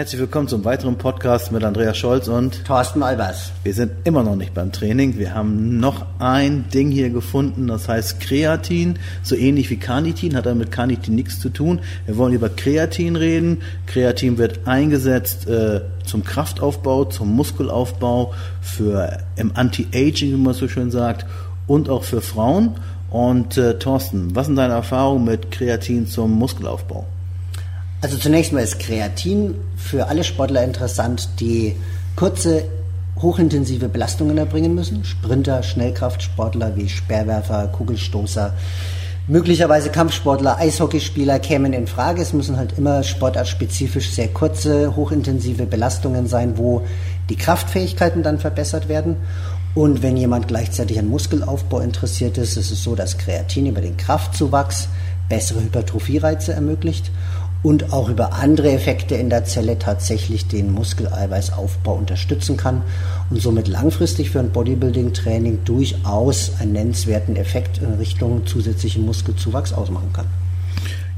Herzlich willkommen zum weiteren Podcast mit Andreas Scholz und Thorsten Albers. Wir sind immer noch nicht beim Training. Wir haben noch ein Ding hier gefunden, das heißt Kreatin, so ähnlich wie Carnitin, hat damit Carnitin nichts zu tun. Wir wollen über Kreatin reden. Kreatin wird eingesetzt äh, zum Kraftaufbau, zum Muskelaufbau, für im Anti-Aging, wie man so schön sagt, und auch für Frauen. Und äh, Thorsten, was sind deine Erfahrungen mit Kreatin zum Muskelaufbau? Also zunächst mal ist Kreatin für alle Sportler interessant, die kurze, hochintensive Belastungen erbringen müssen. Sprinter, Schnellkraftsportler wie Speerwerfer, Kugelstoßer, möglicherweise Kampfsportler, Eishockeyspieler kämen in Frage. Es müssen halt immer sportartspezifisch sehr kurze, hochintensive Belastungen sein, wo die Kraftfähigkeiten dann verbessert werden. Und wenn jemand gleichzeitig an Muskelaufbau interessiert ist, ist es so, dass Kreatin über den Kraftzuwachs bessere Hypertrophiereize ermöglicht und auch über andere Effekte in der Zelle tatsächlich den Muskeleiweißaufbau unterstützen kann und somit langfristig für ein Bodybuilding-Training durchaus einen nennenswerten Effekt in Richtung zusätzlichen Muskelzuwachs ausmachen kann.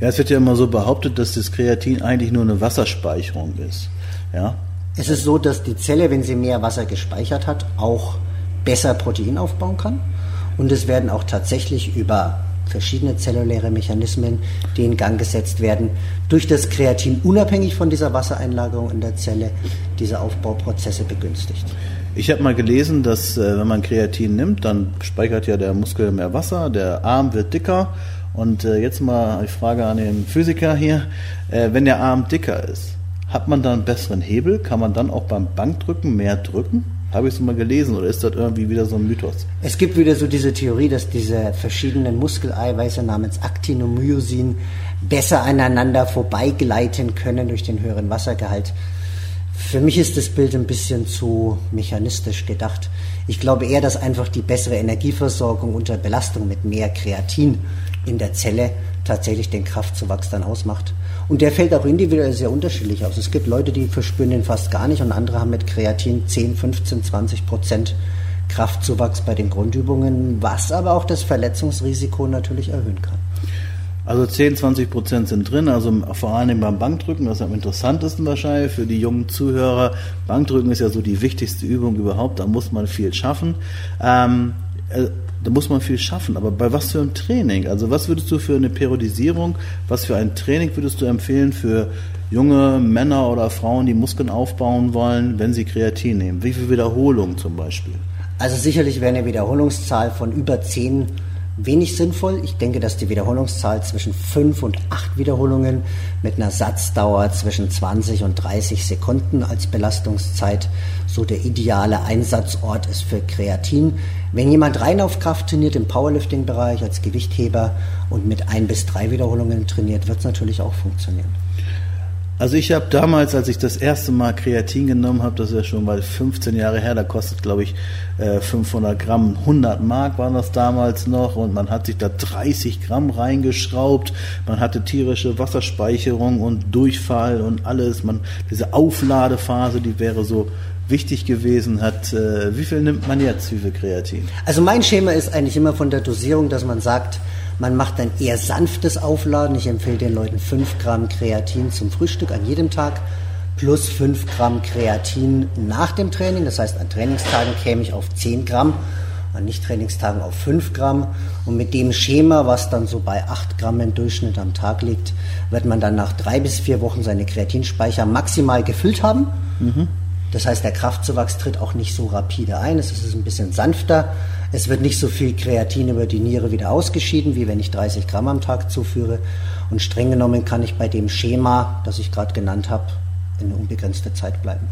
Ja, es wird ja immer so behauptet, dass das Kreatin eigentlich nur eine Wasserspeicherung ist. Ja? Es ist so, dass die Zelle, wenn sie mehr Wasser gespeichert hat, auch besser Protein aufbauen kann. Und es werden auch tatsächlich über verschiedene zelluläre Mechanismen, die in Gang gesetzt werden, durch das Kreatin unabhängig von dieser Wassereinlagerung in der Zelle diese Aufbauprozesse begünstigt. Ich habe mal gelesen, dass äh, wenn man Kreatin nimmt, dann speichert ja der Muskel mehr Wasser, der Arm wird dicker. Und äh, jetzt mal eine Frage an den Physiker hier. Äh, wenn der Arm dicker ist, hat man dann einen besseren Hebel? Kann man dann auch beim Bankdrücken mehr drücken? Habe ich es mal gelesen oder ist das irgendwie wieder so ein Mythos? Es gibt wieder so diese Theorie, dass diese verschiedenen Muskeleiweiße namens Aktin und Myosin besser aneinander vorbeigleiten können durch den höheren Wassergehalt. Für mich ist das Bild ein bisschen zu mechanistisch gedacht. Ich glaube eher, dass einfach die bessere Energieversorgung unter Belastung mit mehr Kreatin in der Zelle tatsächlich den Kraftzuwachs dann ausmacht. Und der fällt auch individuell sehr unterschiedlich aus. Es gibt Leute, die verspüren den fast gar nicht und andere haben mit Kreatin 10, 15, 20 Prozent Kraftzuwachs bei den Grundübungen, was aber auch das Verletzungsrisiko natürlich erhöhen kann. Also 10, 20 Prozent sind drin, also vor allem beim Bankdrücken, das ist am interessantesten wahrscheinlich für die jungen Zuhörer. Bankdrücken ist ja so die wichtigste Übung überhaupt, da muss man viel schaffen. Ähm, äh, da muss man viel schaffen. Aber bei was für einem Training? Also was würdest du für eine Periodisierung, was für ein Training würdest du empfehlen für junge Männer oder Frauen, die Muskeln aufbauen wollen, wenn sie Kreatin nehmen? Wie viele Wiederholungen zum Beispiel? Also sicherlich wäre eine Wiederholungszahl von über zehn wenig sinnvoll. Ich denke, dass die Wiederholungszahl zwischen fünf und acht Wiederholungen mit einer Satzdauer zwischen 20 und 30 Sekunden als Belastungszeit so der ideale Einsatzort ist für Kreatin. Wenn jemand rein auf Kraft trainiert im Powerlifting-Bereich als Gewichtheber und mit ein bis drei Wiederholungen trainiert, wird es natürlich auch funktionieren. Also ich habe damals, als ich das erste Mal Kreatin genommen habe, das ist ja schon mal 15 Jahre her, da kostet glaube ich 500 äh, Gramm, 100 Mark waren das damals noch und man hat sich da 30 Gramm reingeschraubt, man hatte tierische Wasserspeicherung und Durchfall und alles, man diese Aufladephase, die wäre so wichtig gewesen hat. Äh, wie viel nimmt man jetzt, wie viel Kreatin? Also mein Schema ist eigentlich immer von der Dosierung, dass man sagt, man macht ein eher sanftes Aufladen. Ich empfehle den Leuten 5 Gramm Kreatin zum Frühstück an jedem Tag plus 5 Gramm Kreatin nach dem Training. Das heißt, an Trainingstagen käme ich auf 10 Gramm, an Nicht-Trainingstagen auf 5 Gramm. Und mit dem Schema, was dann so bei 8 Gramm im Durchschnitt am Tag liegt, wird man dann nach drei bis vier Wochen seine Kreatinspeicher maximal gefüllt haben. Mhm. Das heißt, der Kraftzuwachs tritt auch nicht so rapide ein. Es ist ein bisschen sanfter. Es wird nicht so viel Kreatin über die Niere wieder ausgeschieden, wie wenn ich 30 Gramm am Tag zuführe. Und streng genommen kann ich bei dem Schema, das ich gerade genannt habe, in eine unbegrenzte Zeit bleiben.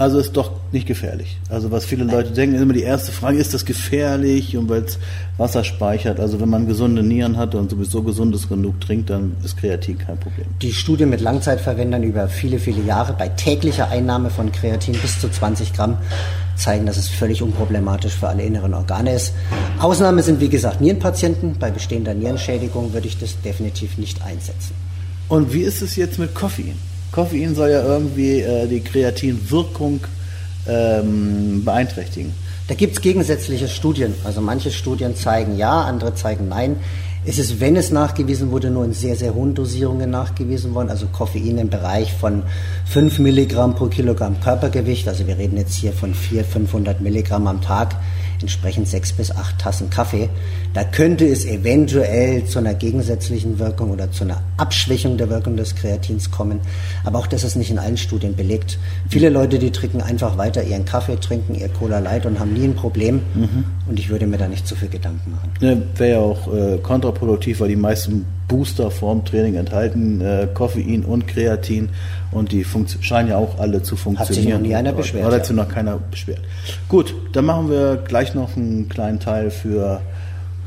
Also ist doch nicht gefährlich. Also was viele Leute denken, ist immer die erste Frage, ist das gefährlich? Und weil es Wasser speichert. Also wenn man gesunde Nieren hat und sowieso gesundes genug trinkt, dann ist Kreatin kein Problem. Die Studie mit Langzeitverwendern über viele, viele Jahre bei täglicher Einnahme von Kreatin bis zu 20 Gramm zeigen, dass es völlig unproblematisch für alle inneren Organe ist. Ausnahme sind wie gesagt Nierenpatienten. Bei bestehender Nierenschädigung würde ich das definitiv nicht einsetzen. Und wie ist es jetzt mit Koffein? Koffein soll ja irgendwie äh, die Kreatinwirkung ähm, beeinträchtigen. Da gibt es gegensätzliche Studien. Also manche Studien zeigen ja, andere zeigen nein. Es ist, wenn es nachgewiesen wurde, nur in sehr, sehr hohen Dosierungen nachgewiesen worden. Also Koffein im Bereich von 5 Milligramm pro Kilogramm Körpergewicht. Also wir reden jetzt hier von 400, 500 Milligramm am Tag entsprechend sechs bis acht Tassen Kaffee. Da könnte es eventuell zu einer gegensätzlichen Wirkung oder zu einer Abschwächung der Wirkung des Kreatins kommen. Aber auch das ist nicht in allen Studien belegt. Viele Leute, die trinken einfach weiter ihren Kaffee, trinken ihr Cola Light und haben nie ein Problem. Mhm. Und ich würde mir da nicht zu viel Gedanken machen. Ja, Wäre ja auch äh, kontraproduktiv, weil die meisten Booster vorm Training enthalten äh, Koffein und Kreatin und die scheinen ja auch alle zu funktionieren. Hat sich noch nie einer beschwert. Hat sich ja. noch keiner beschwert. Gut, dann machen wir gleich noch einen kleinen Teil für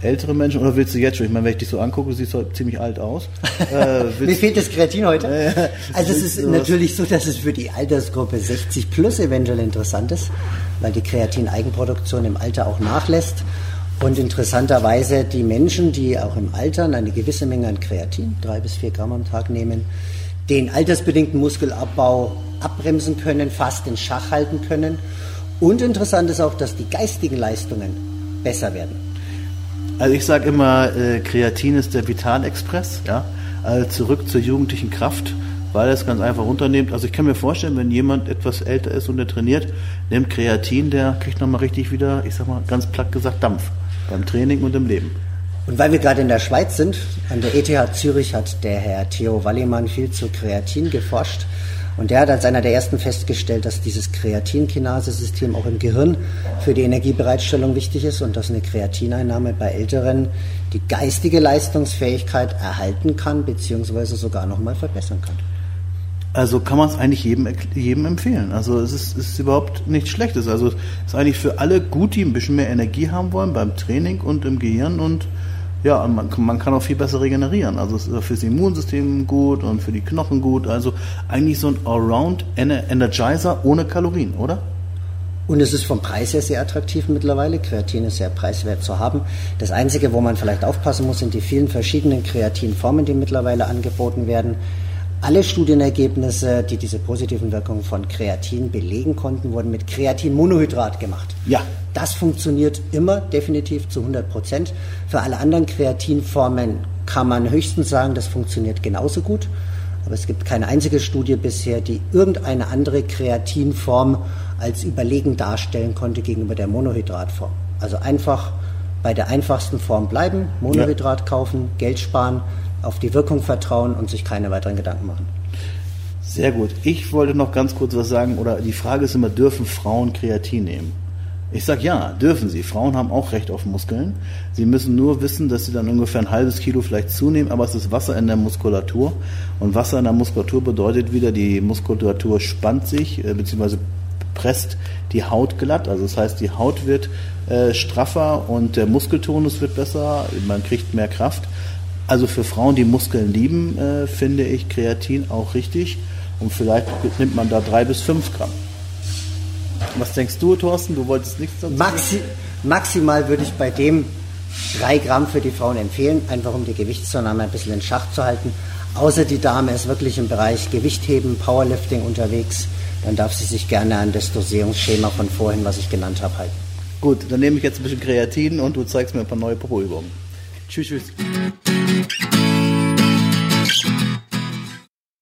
ältere Menschen oder willst du jetzt schon? Ich meine, wenn ich dich so angucke, du siehst halt ziemlich alt aus. Äh, Mir fehlt das Kreatin heute. also es ist natürlich so, dass es für die Altersgruppe 60 plus eventuell interessant ist, weil die Kreatin-Eigenproduktion im Alter auch nachlässt. Und interessanterweise die Menschen, die auch im Alter eine gewisse Menge an Kreatin, drei bis vier Gramm am Tag nehmen, den altersbedingten Muskelabbau abbremsen können, fast in Schach halten können. Und interessant ist auch, dass die geistigen Leistungen besser werden. Also ich sage immer, äh, Kreatin ist der Vitalexpress, ja, also zurück zur jugendlichen Kraft, weil es ganz einfach runternimmt. Also ich kann mir vorstellen, wenn jemand etwas älter ist und der trainiert, nimmt Kreatin, der kriegt nochmal richtig wieder, ich sag mal ganz platt gesagt, Dampf beim Training und im Leben. Und weil wir gerade in der Schweiz sind, an der ETH Zürich hat der Herr Theo Wallimann viel zu Kreatin geforscht. Und der hat als einer der ersten festgestellt, dass dieses Kreatinkinase-System auch im Gehirn für die Energiebereitstellung wichtig ist und dass eine Kreatineinnahme bei Älteren die geistige Leistungsfähigkeit erhalten kann, beziehungsweise sogar nochmal verbessern kann. Also kann man es eigentlich jedem, jedem empfehlen. Also es ist, ist überhaupt nichts Schlechtes. Also es ist eigentlich für alle gut, die ein bisschen mehr Energie haben wollen beim Training und im Gehirn und ja, man, man kann auch viel besser regenerieren. Also es ist fürs Immunsystem gut und für die Knochen gut. Also eigentlich so ein Allround Energizer ohne Kalorien, oder? Und es ist vom Preis her sehr attraktiv mittlerweile. Kreatin ist sehr preiswert zu haben. Das Einzige, wo man vielleicht aufpassen muss, sind die vielen verschiedenen Kreatinformen, die mittlerweile angeboten werden. Alle Studienergebnisse, die diese positiven Wirkungen von Kreatin belegen konnten, wurden mit Kreatinmonohydrat gemacht. Ja. Das funktioniert immer definitiv zu 100 Prozent. Für alle anderen Kreatinformen kann man höchstens sagen, das funktioniert genauso gut. Aber es gibt keine einzige Studie bisher, die irgendeine andere Kreatinform als überlegen darstellen konnte gegenüber der Monohydratform. Also einfach bei der einfachsten Form bleiben, Monohydrat ja. kaufen, Geld sparen auf die Wirkung vertrauen und sich keine weiteren Gedanken machen. Sehr gut. Ich wollte noch ganz kurz was sagen, oder die Frage ist immer, dürfen Frauen Kreatin nehmen? Ich sage ja, dürfen sie. Frauen haben auch Recht auf Muskeln. Sie müssen nur wissen, dass sie dann ungefähr ein halbes Kilo vielleicht zunehmen, aber es ist Wasser in der Muskulatur. Und Wasser in der Muskulatur bedeutet wieder, die Muskulatur spannt sich, äh, beziehungsweise presst die Haut glatt. Also das heißt, die Haut wird äh, straffer und der Muskeltonus wird besser, man kriegt mehr Kraft. Also für Frauen, die Muskeln lieben, äh, finde ich Kreatin auch richtig. Und vielleicht nimmt man da drei bis fünf Gramm. Was denkst du, Thorsten? Du wolltest nichts dazu Maxi Maximal würde ich bei dem drei Gramm für die Frauen empfehlen, einfach um die Gewichtszunahme ein bisschen in Schach zu halten. Außer die Dame ist wirklich im Bereich Gewichtheben, Powerlifting unterwegs, dann darf sie sich gerne an das Dosierungsschema von vorhin, was ich genannt habe, halten. Gut, dann nehme ich jetzt ein bisschen Kreatin und du zeigst mir ein paar neue Pro-Übungen. Tschüss, tschüss.